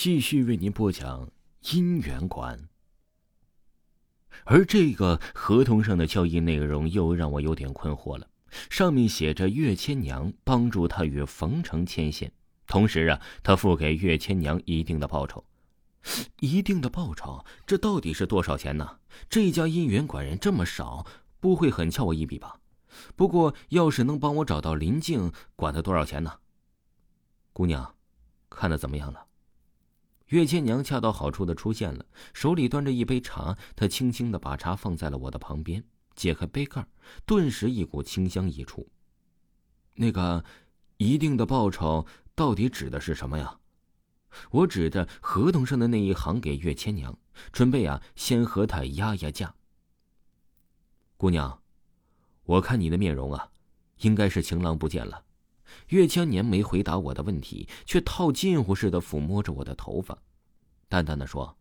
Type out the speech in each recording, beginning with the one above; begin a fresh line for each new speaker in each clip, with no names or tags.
继续为您播讲姻缘馆。而这个合同上的交易内容又让我有点困惑了。上面写着岳千娘帮助他与冯成牵线，同时啊，他付给岳千娘一定的报酬。一定的报酬，这到底是多少钱呢？这家姻缘馆人这么少，不会很撬我一笔吧？不过，要是能帮我找到林静，管他多少钱呢？姑娘，看的怎么样了？岳千娘恰到好处的出现了，手里端着一杯茶，她轻轻的把茶放在了我的旁边，解开杯盖，顿时一股清香溢出。那个，一定的报酬到底指的是什么呀？我指着合同上的那一行给岳千娘，准备啊，先和她压压价。姑娘，我看你的面容啊，应该是情郎不见了。岳千年没回答我的问题，却套近乎似的抚摸着我的头发，淡淡的说：“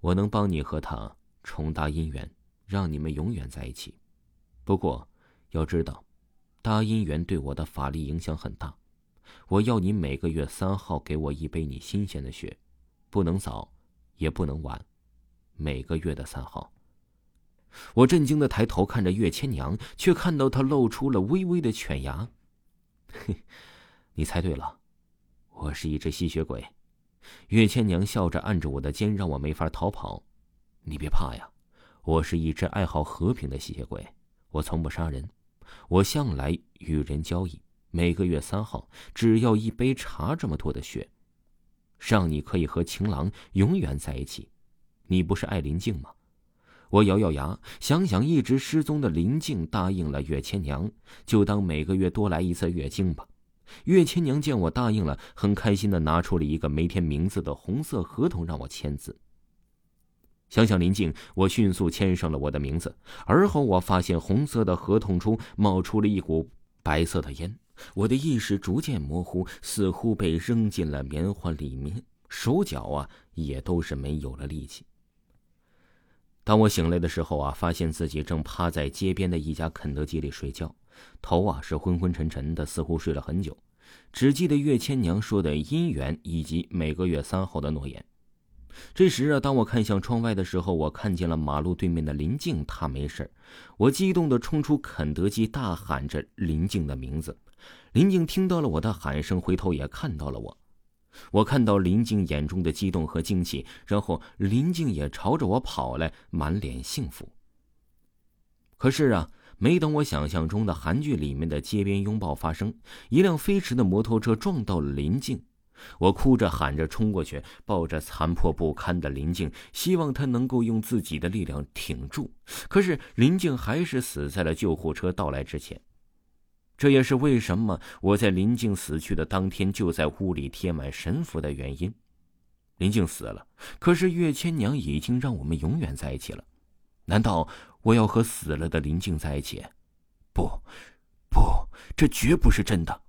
我能帮你和他重搭姻缘，让你们永远在一起。不过，要知道，搭姻缘对我的法力影响很大。我要你每个月三号给我一杯你新鲜的血，不能早，也不能晚，每个月的三号。”我震惊的抬头看着岳千娘，却看到她露出了微微的犬牙。嘿，你猜对了，我是一只吸血鬼。岳千娘笑着按着我的肩，让我没法逃跑。你别怕呀，我是一只爱好和平的吸血鬼，我从不杀人。我向来与人交易，每个月三号只要一杯茶这么多的血，让你可以和情郎永远在一起。你不是爱林静吗？我咬咬牙，想想一直失踪的林静，答应了岳千娘，就当每个月多来一次月经吧。岳千娘见我答应了，很开心的拿出了一个没填名字的红色合同让我签字。想想林静，我迅速签上了我的名字。而后我发现红色的合同中冒出了一股白色的烟，我的意识逐渐模糊，似乎被扔进了棉花里面，手脚啊也都是没有了力气。当我醒来的时候啊，发现自己正趴在街边的一家肯德基里睡觉，头啊是昏昏沉沉的，似乎睡了很久。只记得岳千娘说的姻缘以及每个月三号的诺言。这时啊，当我看向窗外的时候，我看见了马路对面的林静，她没事我激动地冲出肯德基，大喊着林静的名字。林静听到了我的喊声，回头也看到了我。我看到林静眼中的激动和惊喜，然后林静也朝着我跑来，满脸幸福。可是啊，没等我想象中的韩剧里面的街边拥抱发生，一辆飞驰的摩托车撞到了林静。我哭着喊着冲过去，抱着残破不堪的林静，希望她能够用自己的力量挺住。可是林静还是死在了救护车到来之前。这也是为什么我在林静死去的当天就在屋里贴满神符的原因。林静死了，可是岳千娘已经让我们永远在一起了。难道我要和死了的林静在一起？不，不，这绝不是真的。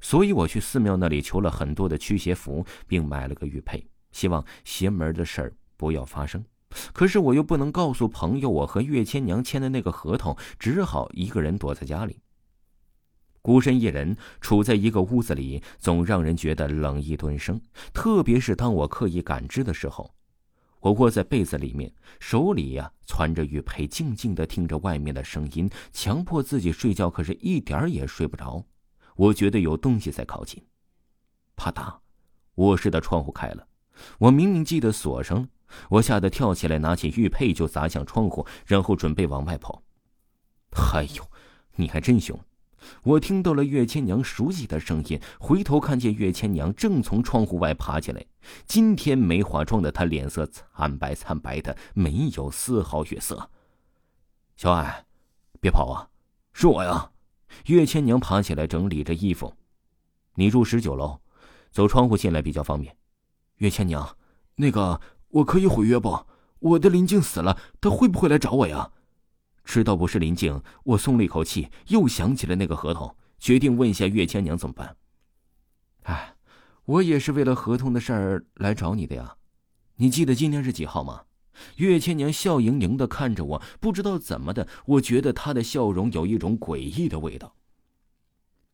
所以我去寺庙那里求了很多的驱邪符，并买了个玉佩，希望邪门的事儿不要发生。可是我又不能告诉朋友我和岳千娘签的那个合同，只好一个人躲在家里。孤身一人处在一个屋子里，总让人觉得冷意顿生。特别是当我刻意感知的时候，我窝在被子里面，手里呀攥着玉佩，静静的听着外面的声音，强迫自己睡觉，可是一点也睡不着。我觉得有东西在靠近。啪嗒，卧室的窗户开了。我明明记得锁上了，我吓得跳起来，拿起玉佩就砸向窗户，然后准备往外跑。哎呦，你还真凶！我听到了岳千娘熟悉的声音，回头看见岳千娘正从窗户外爬起来。今天没化妆的她脸色惨白惨白的，没有丝毫血色。小艾，别跑啊，是我呀！岳千娘爬起来整理着衣服。你住十九楼，走窗户进来比较方便。岳千娘，那个我可以毁约不？我的林静死了，他会不会来找我呀？知道不是林静，我松了一口气，又想起了那个合同，决定问一下岳千娘怎么办。哎，我也是为了合同的事儿来找你的呀。你记得今天是几号吗？岳千娘笑盈盈的看着我，不知道怎么的，我觉得她的笑容有一种诡异的味道。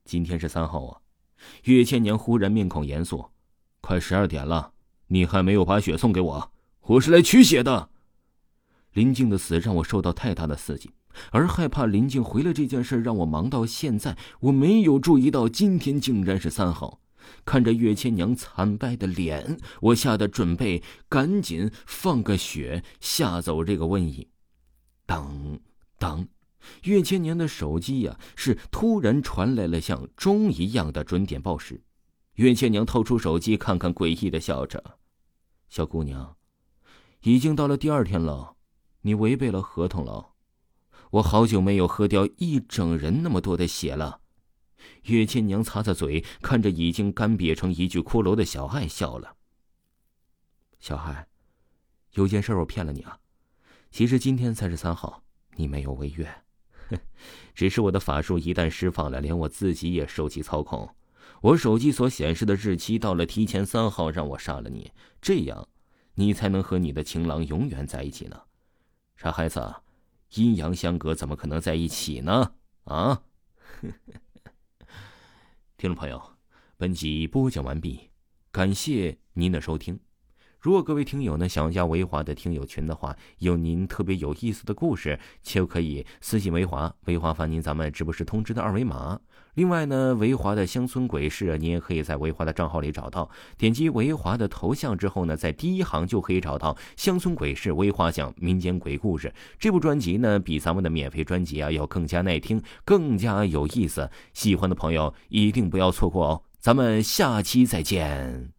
今天是三号啊。岳千娘忽然面孔严肃，快十二点了，你还没有把血送给我，我是来取血的。林静的死让我受到太大的刺激，而害怕林静回来这件事让我忙到现在，我没有注意到今天竟然是三号。看着岳千娘惨败的脸，我吓得准备赶紧放个血吓走这个瘟疫。当当，岳千娘的手机呀，是突然传来了像钟一样的准点报时。岳千娘掏出手机看看，诡异的笑着：“小姑娘，已经到了第二天了，你违背了合同了。我好久没有喝掉一整人那么多的血了。”岳千娘擦擦嘴，看着已经干瘪成一具骷髅的小爱，笑了。小爱，有件事我骗了你啊，其实今天才是三号，你没有违约，只是我的法术一旦释放了，连我自己也受其操控。我手机所显示的日期到了提前三号，让我杀了你，这样，你才能和你的情郎永远在一起呢。傻孩子，阴阳相隔，怎么可能在一起呢？啊！听众朋友，本集播讲完毕，感谢您的收听。如果各位听友呢想要加维华的听友群的话，有您特别有意思的故事，就可以私信维华，维华发您咱们直播时通知的二维码。另外呢，维华的乡村鬼事，你也可以在维华的账号里找到。点击维华的头像之后呢，在第一行就可以找到《乡村鬼事》维华讲民间鬼故事这部专辑呢，比咱们的免费专辑啊要更加耐听，更加有意思。喜欢的朋友一定不要错过哦！咱们下期再见。